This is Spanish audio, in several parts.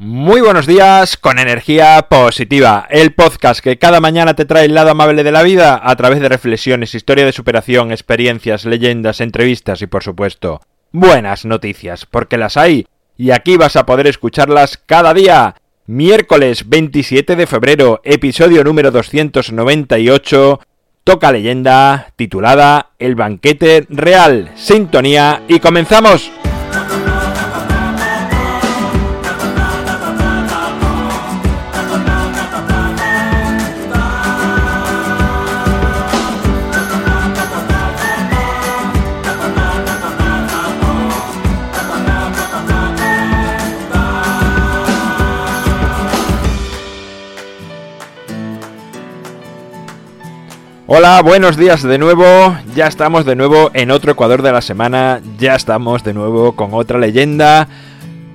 Muy buenos días con energía positiva, el podcast que cada mañana te trae el lado amable de la vida a través de reflexiones, historia de superación, experiencias, leyendas, entrevistas y por supuesto buenas noticias, porque las hay y aquí vas a poder escucharlas cada día. Miércoles 27 de febrero, episodio número 298, toca leyenda titulada El banquete real, sintonía y comenzamos. Hola, buenos días de nuevo. Ya estamos de nuevo en otro Ecuador de la semana. Ya estamos de nuevo con otra leyenda.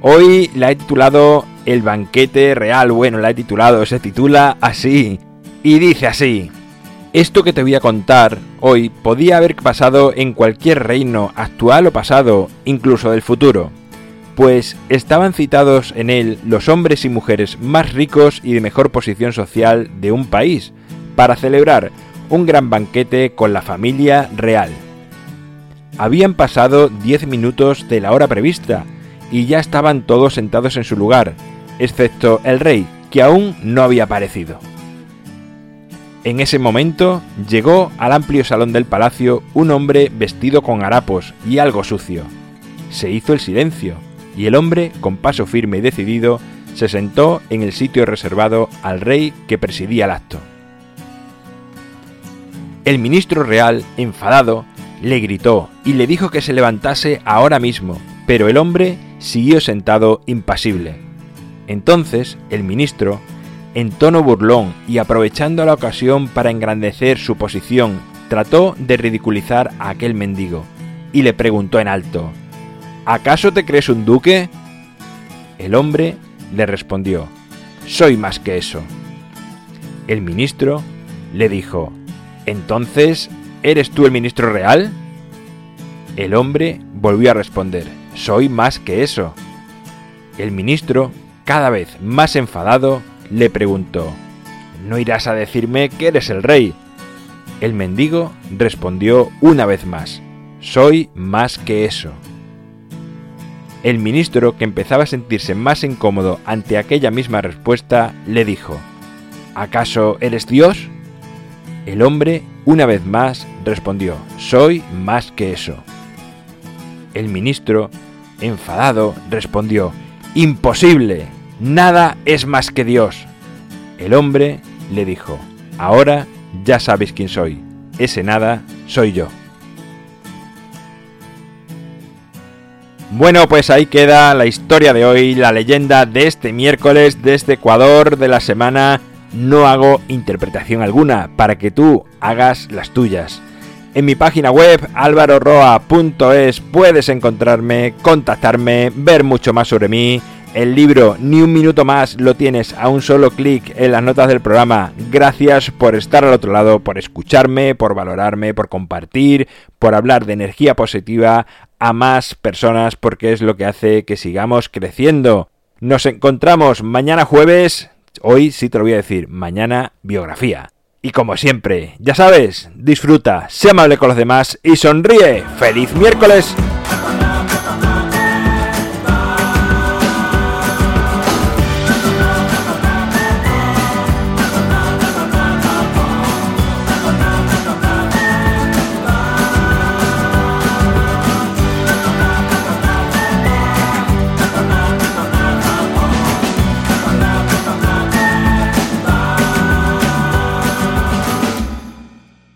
Hoy la he titulado El banquete real. Bueno, la he titulado, se titula así. Y dice así. Esto que te voy a contar hoy podía haber pasado en cualquier reino, actual o pasado, incluso del futuro. Pues estaban citados en él los hombres y mujeres más ricos y de mejor posición social de un país, para celebrar un gran banquete con la familia real. Habían pasado diez minutos de la hora prevista y ya estaban todos sentados en su lugar, excepto el rey, que aún no había aparecido. En ese momento llegó al amplio salón del palacio un hombre vestido con harapos y algo sucio. Se hizo el silencio, y el hombre, con paso firme y decidido, se sentó en el sitio reservado al rey que presidía el acto. El ministro real, enfadado, le gritó y le dijo que se levantase ahora mismo, pero el hombre siguió sentado impasible. Entonces el ministro, en tono burlón y aprovechando la ocasión para engrandecer su posición, trató de ridiculizar a aquel mendigo y le preguntó en alto, ¿Acaso te crees un duque? El hombre le respondió, Soy más que eso. El ministro le dijo, entonces, ¿eres tú el ministro real? El hombre volvió a responder, soy más que eso. El ministro, cada vez más enfadado, le preguntó, ¿no irás a decirme que eres el rey? El mendigo respondió una vez más, soy más que eso. El ministro, que empezaba a sentirse más incómodo ante aquella misma respuesta, le dijo, ¿acaso eres Dios? El hombre, una vez más, respondió, soy más que eso. El ministro, enfadado, respondió, imposible, nada es más que Dios. El hombre le dijo, ahora ya sabéis quién soy, ese nada soy yo. Bueno, pues ahí queda la historia de hoy, la leyenda de este miércoles de este Ecuador de la semana no hago interpretación alguna para que tú hagas las tuyas. En mi página web alvaroroa.es puedes encontrarme, contactarme, ver mucho más sobre mí. El libro Ni un minuto más lo tienes a un solo clic en las notas del programa. Gracias por estar al otro lado, por escucharme, por valorarme, por compartir, por hablar de energía positiva a más personas porque es lo que hace que sigamos creciendo. Nos encontramos mañana jueves Hoy sí te lo voy a decir, mañana biografía. Y como siempre, ya sabes, disfruta, sé amable con los demás y sonríe. ¡Feliz miércoles!